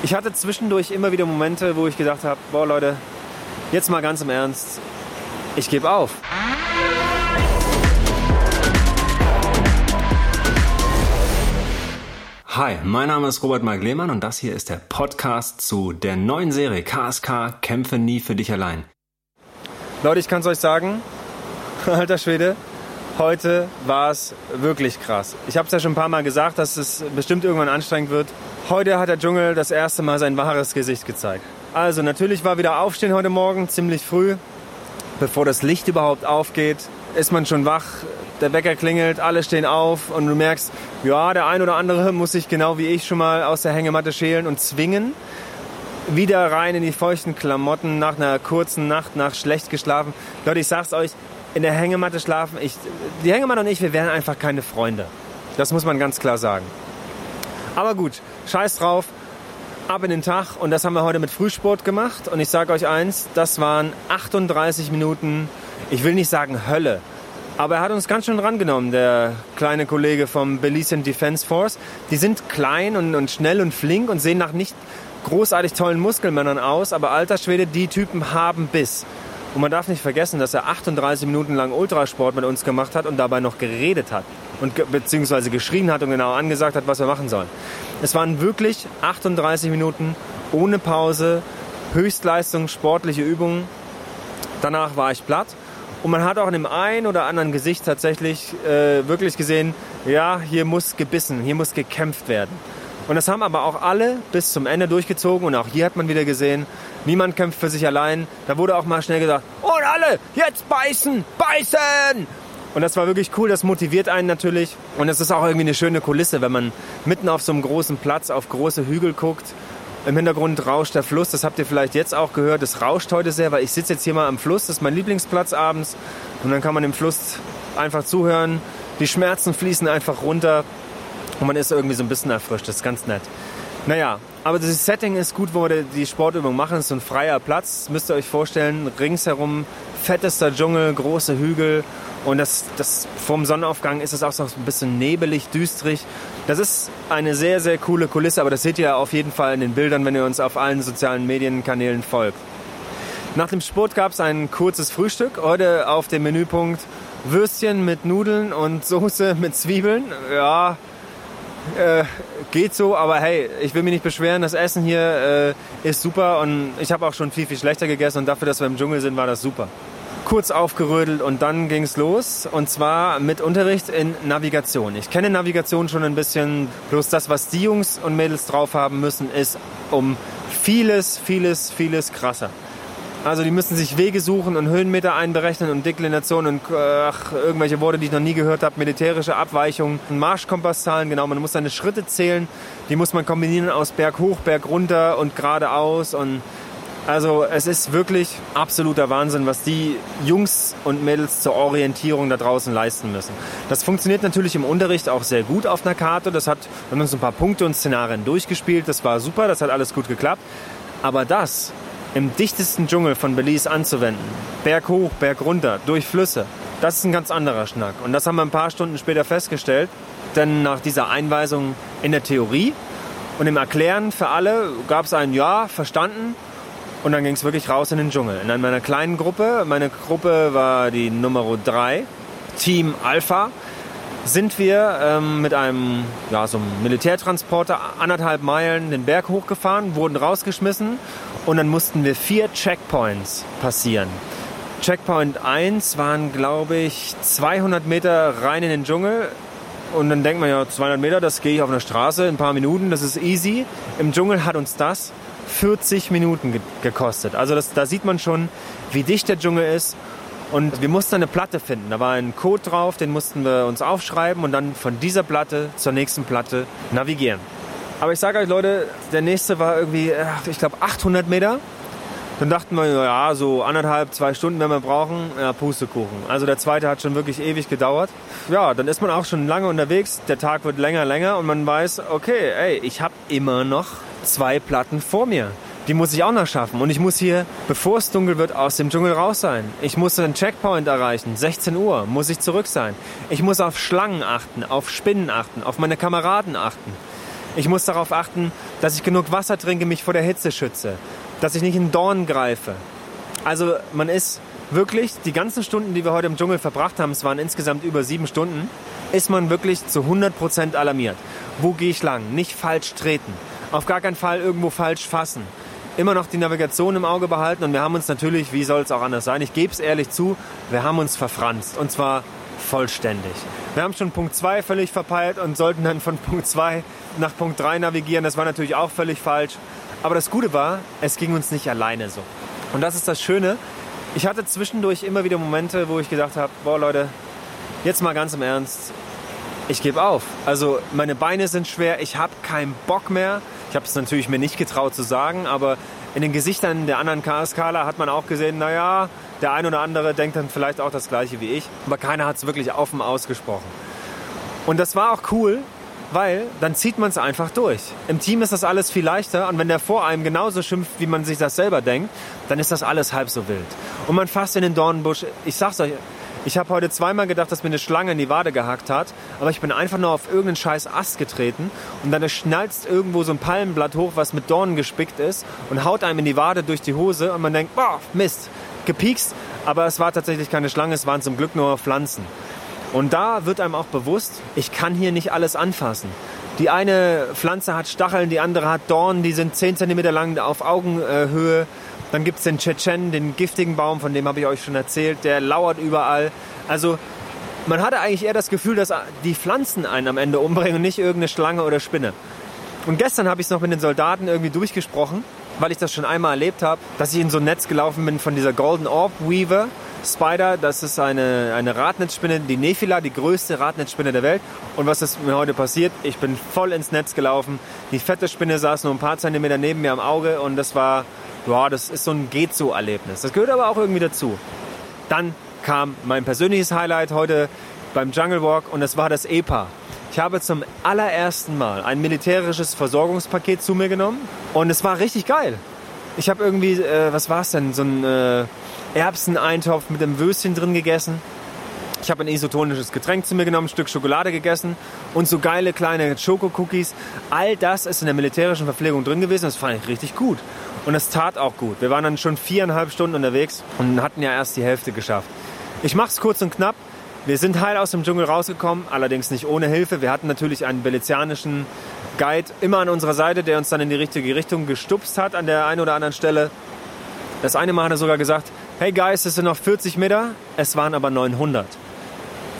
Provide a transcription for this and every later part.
Ich hatte zwischendurch immer wieder Momente, wo ich gedacht habe, boah Leute, jetzt mal ganz im Ernst, ich gebe auf. Hi, mein Name ist Robert Mark Lehmann und das hier ist der Podcast zu der neuen Serie KSK Kämpfe nie für dich allein. Leute, ich kann es euch sagen, alter Schwede, heute war es wirklich krass. Ich habe es ja schon ein paar Mal gesagt, dass es bestimmt irgendwann anstrengend wird. Heute hat der Dschungel das erste Mal sein wahres Gesicht gezeigt. Also natürlich war wieder Aufstehen heute Morgen, ziemlich früh. Bevor das Licht überhaupt aufgeht, ist man schon wach, der Wecker klingelt, alle stehen auf und du merkst, ja, der ein oder andere muss sich genau wie ich schon mal aus der Hängematte schälen und zwingen. Wieder rein in die feuchten Klamotten nach einer kurzen Nacht, nach schlecht geschlafen. Leute, ich sag's euch, in der Hängematte schlafen. Ich, die Hängematte und ich, wir wären einfach keine Freunde. Das muss man ganz klar sagen. Aber gut, scheiß drauf. Ab in den Tag und das haben wir heute mit Frühsport gemacht. Und ich sage euch eins, das waren 38 Minuten, ich will nicht sagen Hölle, aber er hat uns ganz schön rangenommen, der kleine Kollege vom Belizean Defense Force. Die sind klein und, und schnell und flink und sehen nach nicht großartig tollen Muskelmännern aus, aber alter Schwede, die Typen haben Biss. Und man darf nicht vergessen, dass er 38 Minuten lang Ultrasport mit uns gemacht hat und dabei noch geredet hat und ge beziehungsweise geschrien hat und genau angesagt hat, was wir machen sollen. Es waren wirklich 38 Minuten ohne Pause, Höchstleistung, sportliche Übungen. Danach war ich platt und man hat auch in dem einen oder anderen Gesicht tatsächlich äh, wirklich gesehen, ja, hier muss gebissen, hier muss gekämpft werden. Und das haben aber auch alle bis zum Ende durchgezogen und auch hier hat man wieder gesehen, niemand kämpft für sich allein. Da wurde auch mal schnell gesagt, und alle, jetzt beißen, beißen! Und das war wirklich cool, das motiviert einen natürlich. Und es ist auch irgendwie eine schöne Kulisse, wenn man mitten auf so einem großen Platz auf große Hügel guckt. Im Hintergrund rauscht der Fluss, das habt ihr vielleicht jetzt auch gehört. Es rauscht heute sehr, weil ich sitze jetzt hier mal am Fluss, das ist mein Lieblingsplatz abends. Und dann kann man dem Fluss einfach zuhören. Die Schmerzen fließen einfach runter. Und man ist irgendwie so ein bisschen erfrischt, das ist ganz nett. Naja, aber das Setting ist gut, wo wir die Sportübung machen. Es ist so ein freier Platz, müsst ihr euch vorstellen. Ringsherum fettester Dschungel, große Hügel. Und das, das vorm Sonnenaufgang ist es auch so ein bisschen nebelig, düstrig. Das ist eine sehr, sehr coole Kulisse, aber das seht ihr auf jeden Fall in den Bildern, wenn ihr uns auf allen sozialen Medienkanälen folgt. Nach dem Sport gab es ein kurzes Frühstück. Heute auf dem Menüpunkt Würstchen mit Nudeln und Soße mit Zwiebeln. Ja, äh, geht so, aber hey, ich will mich nicht beschweren. Das Essen hier äh, ist super und ich habe auch schon viel, viel schlechter gegessen und dafür, dass wir im Dschungel sind, war das super. Kurz aufgerödelt und dann ging es los und zwar mit Unterricht in Navigation. Ich kenne Navigation schon ein bisschen, bloß das, was die Jungs und Mädels drauf haben müssen, ist um vieles, vieles, vieles krasser. Also die müssen sich Wege suchen und Höhenmeter einberechnen und Deklinationen und ach, irgendwelche Worte, die ich noch nie gehört habe, militärische Abweichungen, Marschkompasszahlen, genau, man muss seine Schritte zählen, die muss man kombinieren aus Berg hoch, Berg runter und geradeaus und also es ist wirklich absoluter Wahnsinn, was die Jungs und Mädels zur Orientierung da draußen leisten müssen. Das funktioniert natürlich im Unterricht auch sehr gut auf einer Karte. Das hat wir haben uns ein paar Punkte und Szenarien durchgespielt. Das war super, das hat alles gut geklappt. Aber das im dichtesten Dschungel von Belize anzuwenden. Berg hoch, Berg runter, durch Flüsse. Das ist ein ganz anderer Schnack. Und das haben wir ein paar Stunden später festgestellt. Denn nach dieser Einweisung in der Theorie und im Erklären für alle gab es ein Ja, verstanden. Und dann ging es wirklich raus in den Dschungel. In meiner kleinen Gruppe, meine Gruppe war die Nummer 3, Team Alpha, sind wir ähm, mit einem, ja, so einem Militärtransporter anderthalb Meilen den Berg hochgefahren, wurden rausgeschmissen und dann mussten wir vier Checkpoints passieren. Checkpoint 1 waren, glaube ich, 200 Meter rein in den Dschungel. Und dann denkt man ja, 200 Meter, das gehe ich auf einer Straße in ein paar Minuten, das ist easy. Im Dschungel hat uns das 40 Minuten ge gekostet. Also das, da sieht man schon, wie dicht der Dschungel ist. Und wir mussten eine Platte finden. Da war ein Code drauf, den mussten wir uns aufschreiben und dann von dieser Platte zur nächsten Platte navigieren. Aber ich sage euch, Leute, der nächste war irgendwie, ich glaube, 800 Meter. Dann dachten wir, ja, so anderthalb, zwei Stunden werden wir brauchen. Ja, Pustekuchen. Also der zweite hat schon wirklich ewig gedauert. Ja, dann ist man auch schon lange unterwegs. Der Tag wird länger, länger und man weiß, okay, ey, ich habe immer noch zwei Platten vor mir. Die muss ich auch noch schaffen. Und ich muss hier, bevor es dunkel wird, aus dem Dschungel raus sein. Ich muss einen Checkpoint erreichen. 16 Uhr muss ich zurück sein. Ich muss auf Schlangen achten, auf Spinnen achten, auf meine Kameraden achten. Ich muss darauf achten, dass ich genug Wasser trinke, mich vor der Hitze schütze, dass ich nicht in Dorn greife. Also man ist wirklich, die ganzen Stunden, die wir heute im Dschungel verbracht haben, es waren insgesamt über sieben Stunden, ist man wirklich zu 100% alarmiert. Wo gehe ich lang? Nicht falsch treten. Auf gar keinen Fall irgendwo falsch fassen. Immer noch die Navigation im Auge behalten und wir haben uns natürlich, wie soll es auch anders sein, ich gebe es ehrlich zu, wir haben uns verfranst und zwar vollständig. Wir haben schon Punkt 2 völlig verpeilt und sollten dann von Punkt 2 nach Punkt 3 navigieren. Das war natürlich auch völlig falsch. Aber das Gute war, es ging uns nicht alleine so. Und das ist das Schöne. Ich hatte zwischendurch immer wieder Momente, wo ich gedacht habe, boah Leute, jetzt mal ganz im Ernst, ich gebe auf. Also meine Beine sind schwer, ich habe keinen Bock mehr. Ich habe es natürlich mir nicht getraut zu sagen, aber in den Gesichtern der anderen KSKler hat man auch gesehen, naja, der ein oder andere denkt dann vielleicht auch das gleiche wie ich, aber keiner hat es wirklich offen ausgesprochen. Und das war auch cool, weil dann zieht man es einfach durch. Im Team ist das alles viel leichter und wenn der vor einem genauso schimpft, wie man sich das selber denkt, dann ist das alles halb so wild. Und man fasst in den Dornenbusch. Ich sag's euch, ich habe heute zweimal gedacht, dass mir eine Schlange in die Wade gehackt hat, aber ich bin einfach nur auf irgendeinen scheiß Ast getreten und dann schnalzt irgendwo so ein Palmenblatt hoch, was mit Dornen gespickt ist und haut einem in die Wade durch die Hose und man denkt, boah, Mist, gepiekst, aber es war tatsächlich keine Schlange, es waren zum Glück nur Pflanzen. Und da wird einem auch bewusst, ich kann hier nicht alles anfassen. Die eine Pflanze hat Stacheln, die andere hat Dornen, die sind 10 cm lang auf Augenhöhe. Dann gibt es den Tschetschen, den giftigen Baum, von dem habe ich euch schon erzählt, der lauert überall. Also man hatte eigentlich eher das Gefühl, dass die Pflanzen einen am Ende umbringen und nicht irgendeine Schlange oder Spinne. Und gestern habe ich es noch mit den Soldaten irgendwie durchgesprochen, weil ich das schon einmal erlebt habe, dass ich in so ein Netz gelaufen bin von dieser Golden Orb Weaver Spider. Das ist eine, eine Radnetzspinne, die Nephila, die größte Radnetzspinne der Welt. Und was ist mir heute passiert? Ich bin voll ins Netz gelaufen. Die fette Spinne saß nur ein paar Zentimeter neben mir am Auge und das war ja, das ist so ein geht so Erlebnis. Das gehört aber auch irgendwie dazu. Dann kam mein persönliches Highlight heute beim Jungle Walk und das war das EPA. Ich habe zum allerersten Mal ein militärisches Versorgungspaket zu mir genommen und es war richtig geil. Ich habe irgendwie, äh, was war es denn, so ein äh, Erbseneintopf mit einem Würstchen drin gegessen. Ich habe ein isotonisches Getränk zu mir genommen, ein Stück Schokolade gegessen und so geile kleine Schokocookies. All das ist in der militärischen Verpflegung drin gewesen. Das fand ich richtig gut. Und es tat auch gut. Wir waren dann schon viereinhalb Stunden unterwegs und hatten ja erst die Hälfte geschafft. Ich mache es kurz und knapp. Wir sind heil aus dem Dschungel rausgekommen, allerdings nicht ohne Hilfe. Wir hatten natürlich einen venezianischen Guide immer an unserer Seite, der uns dann in die richtige Richtung gestupst hat an der einen oder anderen Stelle. Das eine Mal hat er sogar gesagt, hey Guys, es sind noch 40 Meter, es waren aber 900.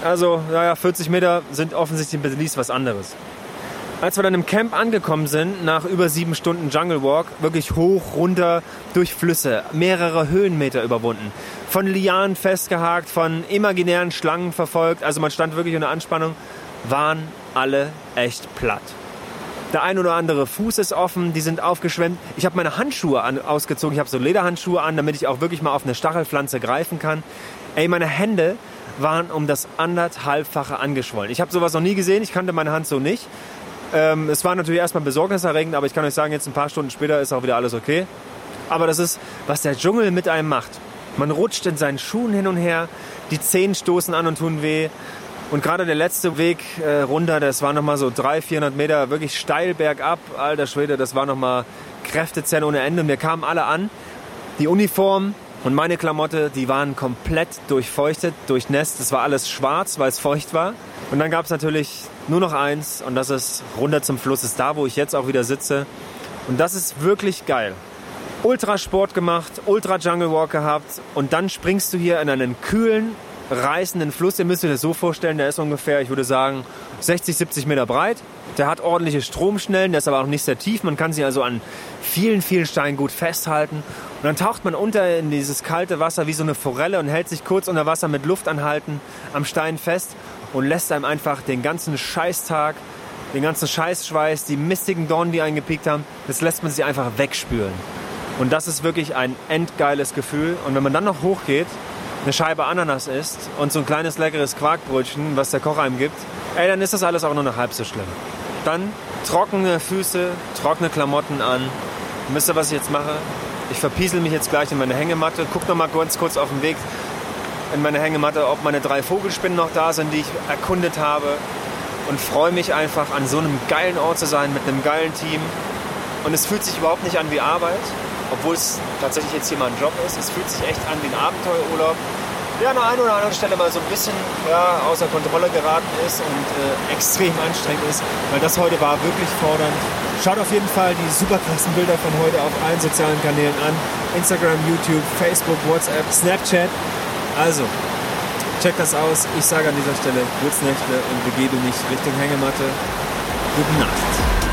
Also, naja, 40 Meter sind offensichtlich in Belize was anderes. Als wir dann im Camp angekommen sind, nach über sieben Stunden Jungle Walk, wirklich hoch, runter, durch Flüsse, mehrere Höhenmeter überwunden, von Lianen festgehakt, von imaginären Schlangen verfolgt, also man stand wirklich unter Anspannung, waren alle echt platt. Der ein oder andere Fuß ist offen, die sind aufgeschwemmt. Ich habe meine Handschuhe an, ausgezogen, ich habe so Lederhandschuhe an, damit ich auch wirklich mal auf eine Stachelpflanze greifen kann. Ey, meine Hände waren um das anderthalbfache angeschwollen. Ich habe sowas noch nie gesehen, ich kannte meine Hand so nicht. Ähm, es war natürlich erstmal besorgniserregend, aber ich kann euch sagen, jetzt ein paar Stunden später ist auch wieder alles okay. Aber das ist, was der Dschungel mit einem macht. Man rutscht in seinen Schuhen hin und her, die Zehen stoßen an und tun weh. Und gerade der letzte Weg äh, runter, das war nochmal so 300, 400 Meter, wirklich steil bergab. Alter Schwede, das war nochmal Kräftezellen ohne Ende. Und wir kamen alle an. Die Uniform und meine Klamotte, die waren komplett durchfeuchtet, durchnässt. Das war alles schwarz, weil es feucht war. Und dann gab es natürlich nur noch eins und das ist runter zum Fluss, ist da, wo ich jetzt auch wieder sitze. Und das ist wirklich geil. Ultrasport gemacht, Ultra Jungle Walk gehabt und dann springst du hier in einen kühlen, reißenden Fluss. Ihr müsst euch das so vorstellen, der ist ungefähr, ich würde sagen, 60, 70 Meter breit. Der hat ordentliche Stromschnellen, der ist aber auch nicht sehr tief. Man kann sich also an vielen, vielen Steinen gut festhalten. Und dann taucht man unter in dieses kalte Wasser wie so eine Forelle und hält sich kurz unter Wasser mit Luft anhalten am Stein fest und lässt einem einfach den ganzen Scheißtag, den ganzen Scheißschweiß, die mistigen Dornen, die einen gepickt haben, das lässt man sich einfach wegspülen. Und das ist wirklich ein endgeiles Gefühl. Und wenn man dann noch hochgeht, eine Scheibe Ananas isst und so ein kleines leckeres Quarkbrötchen, was der Koch einem gibt, ey, dann ist das alles auch nur noch halb so schlimm. Dann trockene Füße, trockene Klamotten an. Wisst ihr, was ich jetzt mache? Ich verpiesel mich jetzt gleich in meine Hängematte, guck noch mal ganz kurz auf den Weg in meine Hängematte, ob meine drei Vogelspinnen noch da sind, die ich erkundet habe. und freue mich einfach, an so einem geilen Ort zu sein, mit einem geilen Team. Und es fühlt sich überhaupt nicht an wie Arbeit, obwohl es tatsächlich jetzt hier mal ein Job ist. Es fühlt sich echt an wie ein Abenteuerurlaub, der an der einen oder anderen Stelle mal so ein bisschen ja, außer Kontrolle geraten ist und äh, extrem anstrengend ist, weil das heute war wirklich fordernd. Schaut auf jeden Fall die super krassen Bilder von heute auf allen sozialen Kanälen an. Instagram, YouTube, Facebook, WhatsApp, Snapchat. Also, check das aus. Ich sage an dieser Stelle, Nächte und begebe mich Richtung Hängematte. Gute Nacht.